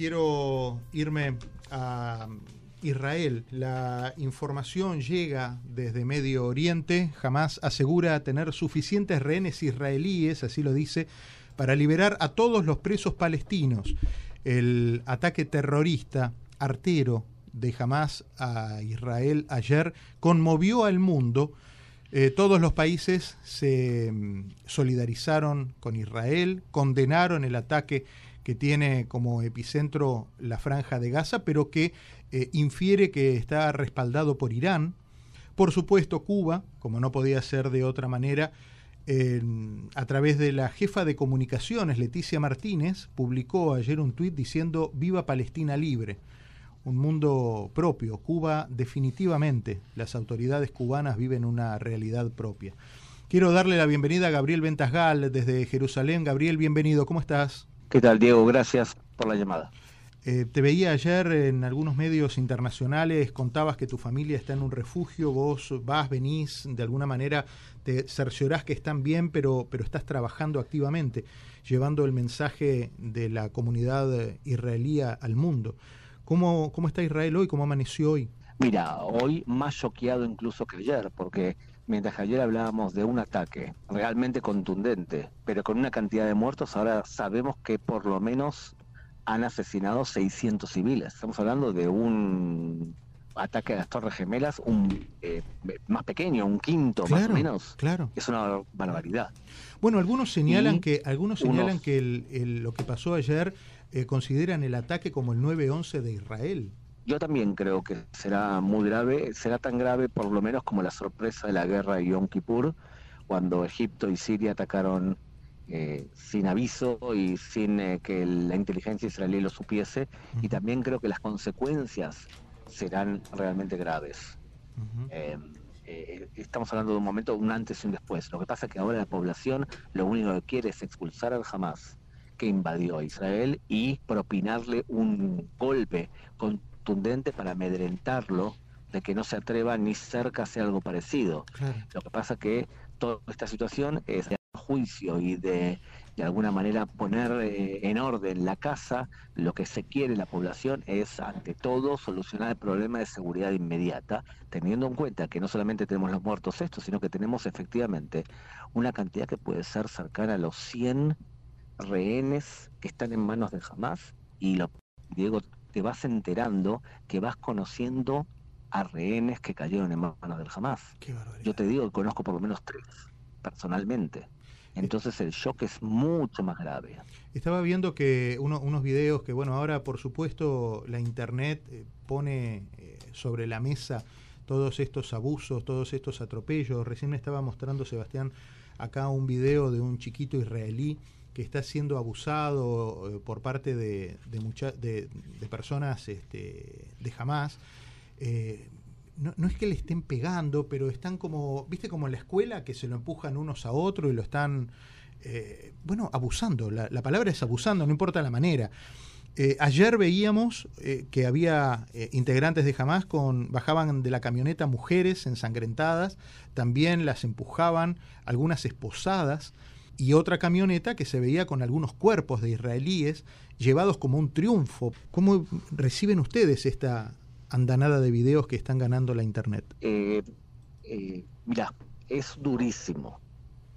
quiero irme a Israel. La información llega desde Medio Oriente, jamás asegura tener suficientes rehenes israelíes, así lo dice, para liberar a todos los presos palestinos. El ataque terrorista artero de Hamas a Israel ayer conmovió al mundo. Eh, todos los países se mm, solidarizaron con Israel, condenaron el ataque que tiene como epicentro la franja de Gaza, pero que eh, infiere que está respaldado por Irán. Por supuesto, Cuba, como no podía ser de otra manera, a través de la jefa de comunicaciones, Leticia Martínez, publicó ayer un tuit diciendo Viva Palestina libre. Un mundo propio. Cuba definitivamente, las autoridades cubanas viven una realidad propia. Quiero darle la bienvenida a Gabriel Ventasgal desde Jerusalén. Gabriel, bienvenido. ¿Cómo estás? ¿Qué tal, Diego? Gracias por la llamada. Eh, te veía ayer en algunos medios internacionales, contabas que tu familia está en un refugio, vos vas, venís, de alguna manera te cerciorás que están bien, pero, pero estás trabajando activamente, llevando el mensaje de la comunidad israelí al mundo. ¿Cómo, ¿Cómo está Israel hoy? ¿Cómo amaneció hoy? Mira, hoy más choqueado incluso que ayer, porque mientras que ayer hablábamos de un ataque realmente contundente, pero con una cantidad de muertos, ahora sabemos que por lo menos han asesinado 600 civiles. Estamos hablando de un ataque a las Torres Gemelas, un eh, más pequeño, un quinto más o menos. Claro. Es una barbaridad. Bueno, algunos señalan que algunos señalan que lo que pasó ayer eh, consideran el ataque como el 9/11 de Israel. Yo también creo que será muy grave, será tan grave por lo menos como la sorpresa de la guerra de Yom Kippur, cuando Egipto y Siria atacaron eh, sin aviso y sin eh, que la inteligencia israelí lo supiese. Y también creo que las consecuencias serán realmente graves. Eh, estamos hablando de un momento, un antes y un después. Lo que pasa es que ahora la población lo único que quiere es expulsar al Hamas que invadió a Israel y propinarle un golpe con para amedrentarlo de que no se atreva ni cerca a hacer algo parecido. Lo que pasa que toda esta situación es de juicio y de de alguna manera poner eh, en orden la casa, lo que se quiere la población es ante todo solucionar el problema de seguridad inmediata, teniendo en cuenta que no solamente tenemos los muertos estos, sino que tenemos efectivamente una cantidad que puede ser cercana a los 100 rehenes que están en manos de Hamas y lo Diego te vas enterando que vas conociendo a rehenes que cayeron en manos del Hamas. Yo te digo que conozco por lo menos tres, personalmente. Entonces el shock es mucho más grave. Estaba viendo que unos videos que, bueno, ahora por supuesto la Internet eh, pone eh, sobre la mesa todos estos abusos, todos estos atropellos. Recién me estaba mostrando Sebastián acá un video de un chiquito israelí que está siendo abusado eh, por parte de, de, de, personas este, de Hamas. Eh, no, es que le estén pegando, pero están como, viste, como en la escuela, que se lo empujan unos a otros y lo están, eh, bueno, abusando. La, palabra es abusando, no importa la manera. Ayer veíamos que había integrantes de Hamas con bajaban de la camioneta mujeres ensangrentadas, también las empujaban, algunas esposadas y otra camioneta que se veía con algunos cuerpos de israelíes llevados como un triunfo. ¿Cómo reciben ustedes esta andanada de videos que están ganando la internet? Eh, eh, mira, es durísimo,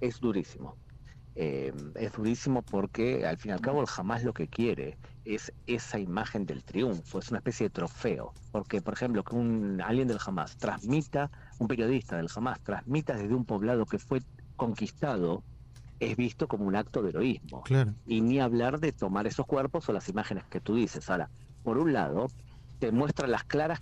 es durísimo. Eh, es durísimo porque al fin y al cabo jamás lo que quiere es esa imagen del triunfo, es una especie de trofeo. Porque, por ejemplo, que un alguien del Hamas transmita, un periodista del Hamas transmita desde un poblado que fue conquistado es visto como un acto de heroísmo. Y ni hablar de tomar esos cuerpos o las imágenes que tú dices. Ahora, por un lado, te muestra las claras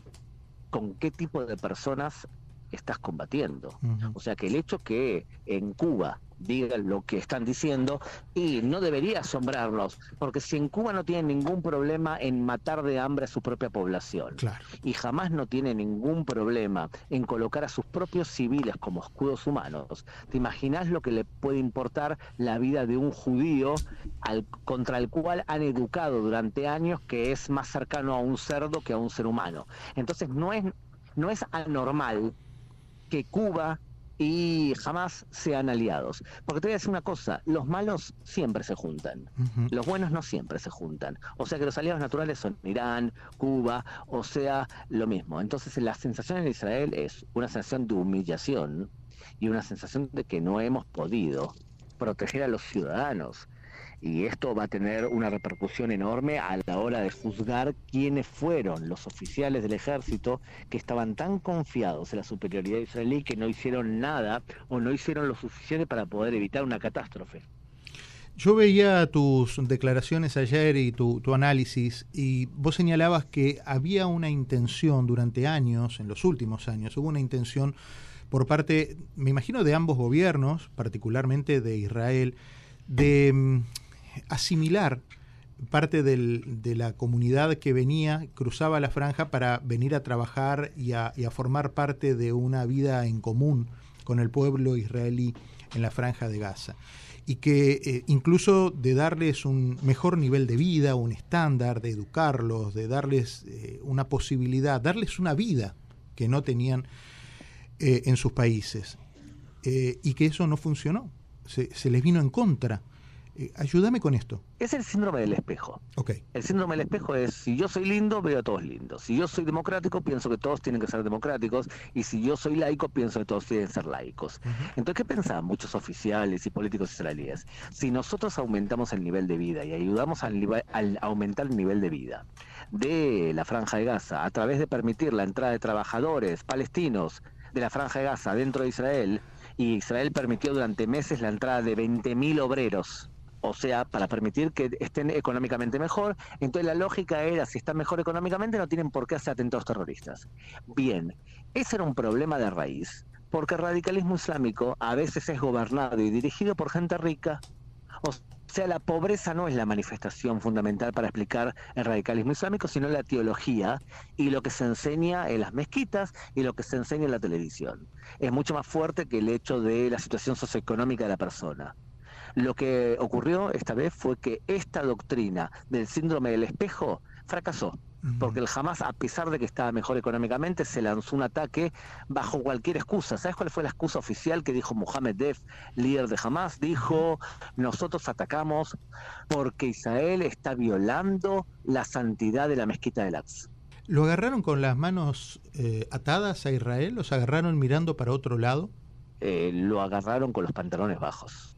con qué tipo de personas estás combatiendo. O sea que el hecho que en Cuba digan lo que están diciendo y no debería asombrarlos, porque si en Cuba no tienen ningún problema en matar de hambre a su propia población y jamás no tiene ningún problema en colocar a sus propios civiles como escudos humanos, ¿te imaginas lo que le puede importar la vida de un judío al, contra el cual han educado durante años que es más cercano a un cerdo que a un ser humano? Entonces no es, no es anormal que Cuba y jamás sean aliados. Porque te voy a decir una cosa, los malos siempre se juntan, los buenos no siempre se juntan. O sea que los aliados naturales son Irán, Cuba, o sea, lo mismo. Entonces la sensación en Israel es una sensación de humillación y una sensación de que no hemos podido proteger a los ciudadanos y esto va a tener una repercusión enorme a la hora de juzgar quiénes fueron los oficiales del ejército que estaban tan confiados en la superioridad israelí que no hicieron nada o no hicieron lo suficiente para poder evitar una catástrofe. Yo veía tus declaraciones ayer y tu, análisis y vos señalabas que había una intención durante años, en los últimos años, hubo una intención por parte, me imagino, de ambos gobiernos, particularmente de Israel, de mm, asimilar parte de la comunidad que venía, cruzaba la franja para venir a trabajar y a, formar parte de una vida en común con el pueblo israelí en la franja de Gaza. Y que eh, incluso de darles un mejor nivel de vida, un estándar, de educarlos, de darles eh, una posibilidad, darles una vida que no tenían eh, en sus países. y que eso no funcionó, se, se les vino en contra eh, ayúdame con esto. Es el síndrome del espejo. Okay. El síndrome del espejo es, si yo soy lindo, veo a todos lindos. Si yo soy democrático, pienso que todos tienen que ser democráticos. Y si yo soy laico, pienso que todos tienen que ser laicos. Entonces, ¿qué pensaban muchos oficiales y políticos israelíes? Si nosotros aumentamos el nivel de vida y ayudamos al, al aumentar el nivel de vida de la Franja de Gaza a través de permitir la entrada de trabajadores palestinos de la Franja de Gaza dentro de Israel, y Israel permitió durante meses la entrada de 20.000 obreros o sea, para permitir que estén económicamente mejor. Entonces la lógica era, si están mejor económicamente, no tienen por qué hacer atentados terroristas. Bien, ese era un problema de raíz, porque el radicalismo islámico a veces es gobernado y dirigido por gente rica. O sea, la pobreza no es la manifestación fundamental para explicar el radicalismo islámico, sino la teología y lo que se enseña en las mezquitas y lo que se enseña en la televisión. Es mucho más fuerte que el hecho de la situación socioeconómica de la persona. Lo que ocurrió esta vez fue que esta doctrina del síndrome del espejo fracasó. Porque el Hamas, a pesar de que estaba mejor económicamente, se lanzó un ataque bajo cualquier excusa. ¿Sabes cuál fue la excusa oficial que dijo Mohamed Def, líder de Hamas? Dijo, nosotros atacamos porque Israel está violando la santidad de la mezquita del Aqsa. ¿Lo agarraron con las manos eh, atadas a Israel? ¿Los agarraron mirando para otro lado? Eh, lo agarraron con los pantalones bajos.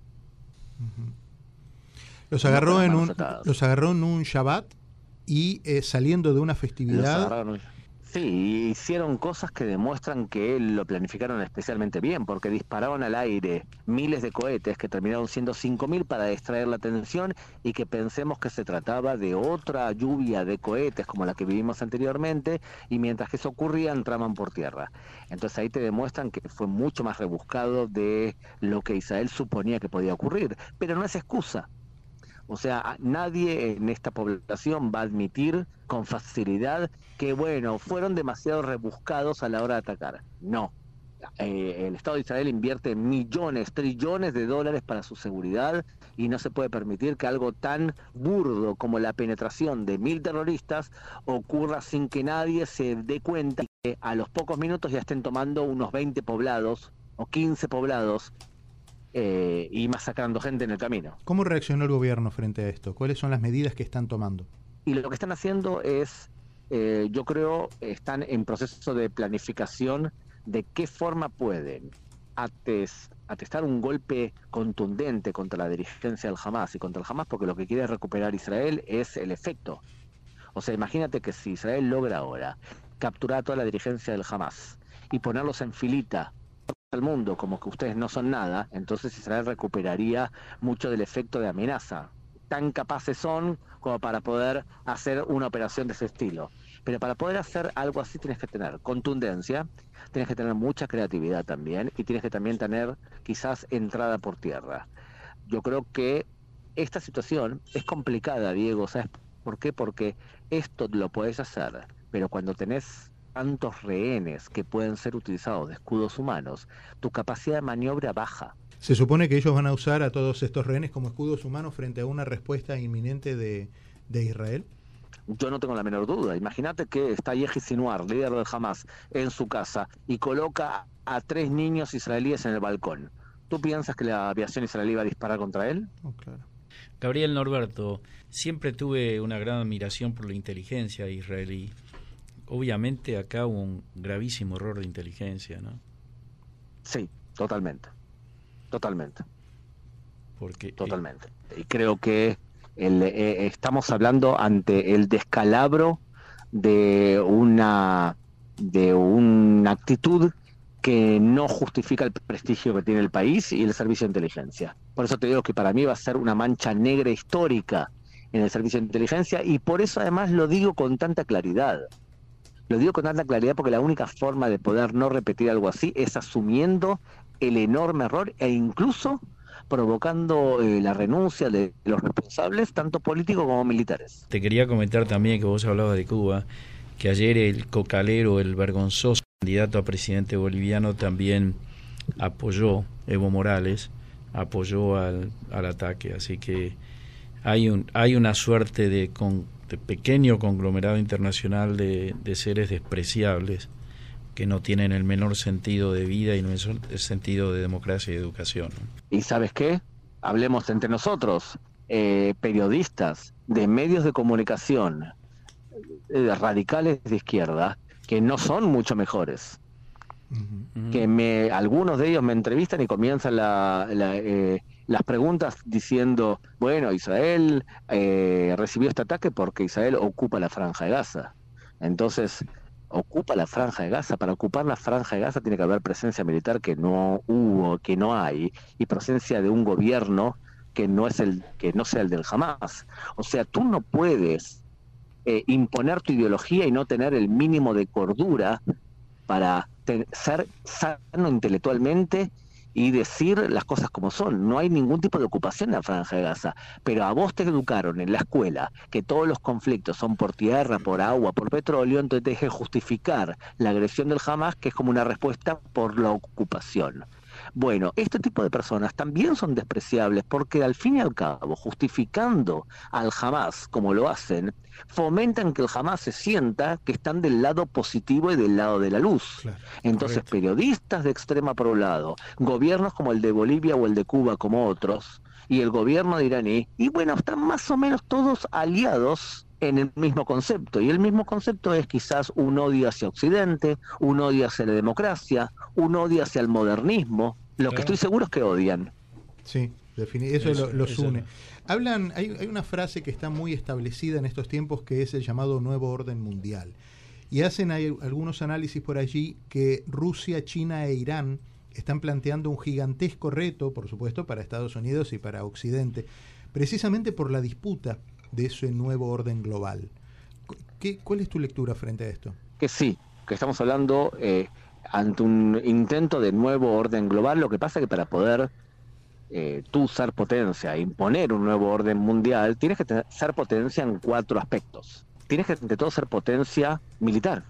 Los agarró, en un, los agarró en un Shabbat y eh, saliendo de una festividad. Sí, hicieron cosas que demuestran que lo planificaron especialmente bien, porque dispararon al aire miles de cohetes que terminaron siendo 5.000 para distraer la atención y que pensemos que se trataba de otra lluvia de cohetes como la que vivimos anteriormente y mientras que eso ocurría entraban por tierra. Entonces ahí te demuestran que fue mucho más rebuscado de lo que Israel suponía que podía ocurrir, pero no es excusa. O sea, nadie en esta población va a admitir con facilidad que, bueno, fueron demasiado rebuscados a la hora de atacar. No. Eh, el Estado de Israel invierte millones, trillones de dólares para su seguridad y no se puede permitir que algo tan burdo como la penetración de mil terroristas ocurra sin que nadie se dé cuenta que a los pocos minutos ya estén tomando unos 20 poblados o 15 poblados eh, y masacrando gente en el camino. ¿Cómo reaccionó el gobierno frente a esto? ¿Cuáles son las medidas que están tomando? Y lo que están haciendo es, eh, yo creo, están en proceso de planificación de qué forma pueden atestar un golpe contundente contra la dirigencia del Hamas y contra el Hamas porque lo que quiere recuperar Israel es el efecto. O sea, imagínate que si Israel logra ahora capturar a toda la dirigencia del Hamas y ponerlos en filita al mundo como que ustedes no son nada, entonces Israel recuperaría mucho del efecto de amenaza. Tan capaces son como para poder hacer una operación de ese estilo. Pero para poder hacer algo así tienes que tener contundencia, tienes que tener mucha creatividad también y tienes que también tener quizás entrada por tierra. Yo creo que esta situación es complicada, Diego, ¿sabes por qué? Porque esto lo puedes hacer, pero cuando tenés tantos rehenes que pueden ser utilizados de escudos humanos, tu capacidad de maniobra baja. Se supone que ellos van a usar a todos estos rehenes como escudos humanos frente a una respuesta inminente de, Israel. Yo no tengo la menor duda. Imagínate que está Yehi Sinuar, líder del Hamas, en su casa y coloca a tres niños israelíes en el balcón. ¿Tú piensas que la aviación israelí va a disparar contra él? Oh, Gabriel Norberto, siempre tuve una gran admiración por la inteligencia israelí. Obviamente acá hubo un gravísimo error de inteligencia, ¿no? Sí, totalmente. Totalmente. Porque, eh, totalmente. y creo que eh, estamos hablando ante el descalabro de una de una actitud que no justifica el prestigio que tiene el país y el servicio de inteligencia. Por eso te digo que para mí va a ser una mancha negra histórica en el servicio de inteligencia y por eso además lo digo con tanta claridad. Lo digo con tanta claridad porque la única forma de poder no repetir algo así es asumiendo el enorme error e incluso provocando eh, la renuncia de los responsables, tanto políticos como militares. Te quería comentar también que vos hablabas de Cuba, que ayer el cocalero, el vergonzoso candidato a presidente boliviano también apoyó, Evo Morales, apoyó al, ataque. Así que hay, un, hay una suerte de, de pequeño conglomerado internacional de, de seres despreciables que no tienen el menor sentido de vida y no es el sentido de democracia y educación. ¿Y sabes qué? Hablemos entre nosotros, eh, periodistas de medios de comunicación eh, radicales de izquierda, que no son mucho mejores. Que me, algunos de ellos me entrevistan y comienzan eh, las preguntas diciendo, bueno, Israel recibió este ataque porque Israel ocupa la franja de Gaza. Entonces, ocupa la franja de Gaza. Para ocupar la franja de Gaza tiene que haber presencia militar que no hubo, que no hay, y presencia de un gobierno que no es el que no sea el del Hamas. O sea, tú no puedes eh, imponer tu ideología y no tener el mínimo de cordura para ser sano intelectualmente y decir las cosas como son. No hay ningún tipo de ocupación en la franja de Gaza, pero a vos te educaron en la escuela que todos los conflictos son por tierra, por agua, por petróleo, entonces te deje justificar la agresión del Hamas, que es como una respuesta por la ocupación. Bueno, este tipo de personas también son despreciables porque al fin y al cabo, justificando al Hamas como lo hacen, fomentan que el Hamas se sienta que están del lado positivo y del lado de la luz. Entonces, periodistas de extrema por un lado, gobiernos como el de Bolivia o el de Cuba como otros, y el gobierno de iraní, y bueno, están más o menos todos aliados en el mismo concepto. Y el mismo concepto es quizás un odio hacia Occidente, un odio hacia la democracia, un odio hacia el modernismo. Lo que estoy seguro es que odian. Sí, eso, eso los une. Hablan, hay, hay una frase que está muy establecida en estos tiempos que es el llamado nuevo orden mundial. Y hacen hay algunos análisis por allí que Rusia, China e Irán están planteando un gigantesco reto, por supuesto, para Estados Unidos y para Occidente, precisamente por la disputa de ese nuevo orden global. ¿Qué, ¿Cuál es tu lectura frente a esto? Que sí, que estamos hablando eh, ante un intento de nuevo orden global. Lo que pasa es que para poder eh, tú ser potencia, imponer un nuevo orden mundial, tienes que ser potencia en cuatro aspectos. Tienes que, ante todo, ser potencia militar.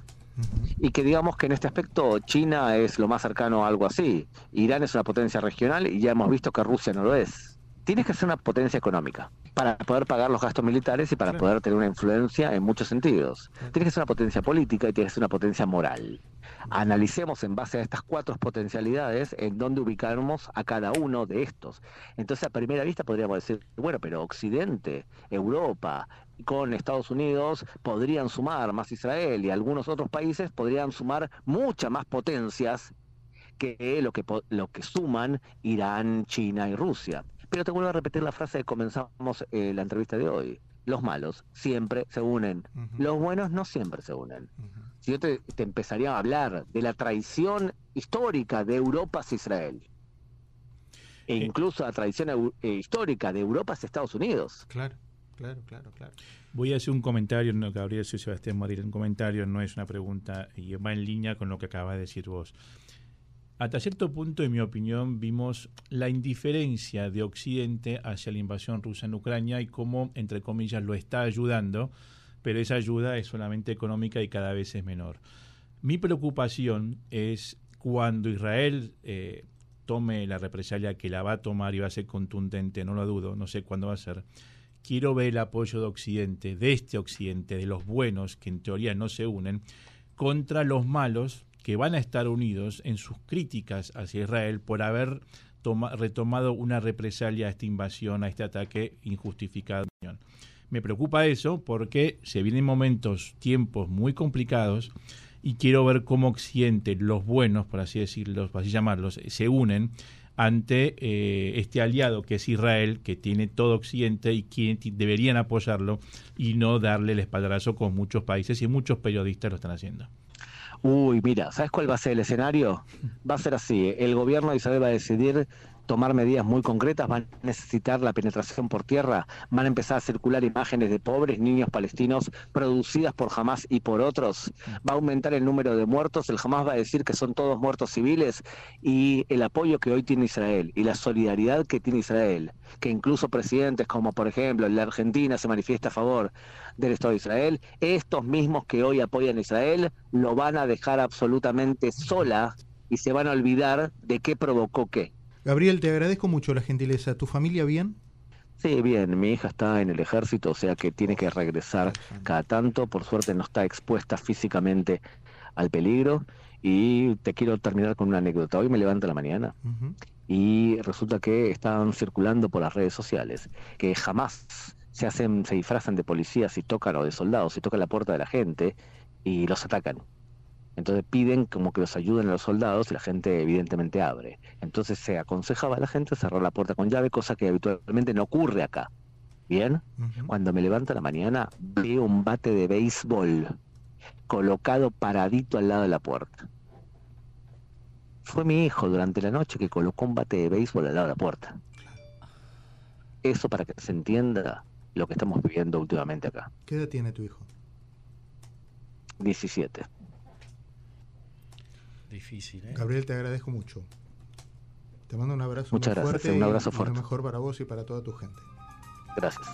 Y que digamos que en este aspecto China es lo más cercano a algo así. Irán es una potencia regional y ya hemos visto que Rusia no lo es. Tienes que ser una potencia económica para poder pagar los gastos militares y para poder tener una influencia en muchos sentidos. Tienes que ser una potencia política y tienes que ser una potencia moral. Analicemos en base a estas cuatro potencialidades en dónde ubicamos a cada uno de estos. Entonces, a primera vista podríamos decir, bueno, pero Occidente, Europa, con Estados Unidos podrían sumar más Israel y algunos otros países podrían sumar muchas más potencias que lo que, lo que suman Irán, China y Rusia. Pero te vuelvo a repetir la frase que comenzamos eh, la entrevista de hoy. Los malos siempre se unen. Los buenos no siempre se unen. Si yo te, empezaría a hablar de la traición histórica de Europa hacia Israel, e incluso la traición eh, histórica de Europa hacia Estados Unidos. Claro, claro, claro, claro. Voy a hacer un comentario, no, Gabriel, soy Sebastián Morir, un comentario no es una pregunta y va en línea con lo que acaba de decir vos. Hasta cierto punto, en mi opinión, vimos la indiferencia de Occidente hacia la invasión rusa en Ucrania y cómo, entre comillas, lo está ayudando, pero esa ayuda es solamente económica y cada vez es menor. Mi preocupación es cuando Israel eh, tome la represalia que la va a tomar y va a ser contundente, no lo dudo, no sé cuándo va a ser. Quiero ver el apoyo de Occidente, de este Occidente, de los buenos que en teoría no se unen, contra los malos que van a estar unidos en sus críticas hacia Israel por haber retomado una represalia a esta invasión, a este ataque injustificado. Me preocupa eso porque se vienen momentos, tiempos muy complicados y quiero ver cómo Occidente, los buenos, por así decirlo, por así llamarlos, se unen ante eh, este aliado que es Israel, que tiene todo Occidente y que deberían apoyarlo y no darle el espaldarazo con muchos países y muchos periodistas lo están haciendo. Uy, mira, ¿sabes cuál va a ser el escenario? Va a ser así, el gobierno de Israel va a decidir tomar medidas muy concretas, van a necesitar la penetración por tierra, van a empezar a circular imágenes de pobres niños palestinos producidas por Hamas y por otros, va a aumentar el número de muertos, el Hamas va a decir que son todos muertos civiles y el apoyo que hoy tiene Israel y la solidaridad que tiene Israel, que incluso presidentes como por ejemplo la Argentina se manifiesta a favor del Estado de Israel, estos mismos que hoy apoyan a Israel lo van a dejar absolutamente sola y se van a olvidar de qué provocó qué. Gabriel, te agradezco mucho la gentileza. ¿Tu familia bien? Sí, bien, mi hija está en el ejército, o sea que tiene que regresar cada tanto, por suerte no está expuesta físicamente al peligro y te quiero terminar con una anécdota. Hoy me levanto la mañana y resulta que estaban circulando por las redes sociales que jamás se hacen, se disfrazan de policías y tocan o de soldados y tocan la puerta de la gente y los atacan. Entonces piden como que los ayuden a los soldados y la gente evidentemente abre. Entonces se aconsejaba a la gente cerrar la puerta con llave, cosa que habitualmente no ocurre acá. Bien, cuando me levanto a la mañana veo un bate de béisbol colocado paradito al lado de la puerta. Fue mi hijo durante la noche que colocó un bate de béisbol al lado de la puerta. Eso para que se entienda lo que estamos viviendo últimamente acá. ¿Qué edad tiene tu hijo? 17. Difícil, ¿eh? Gabriel, te agradezco mucho. Te mando un abrazo Muchas muy gracias, fuerte un abrazo y fuerte. lo mejor para vos y para toda tu gente. Gracias.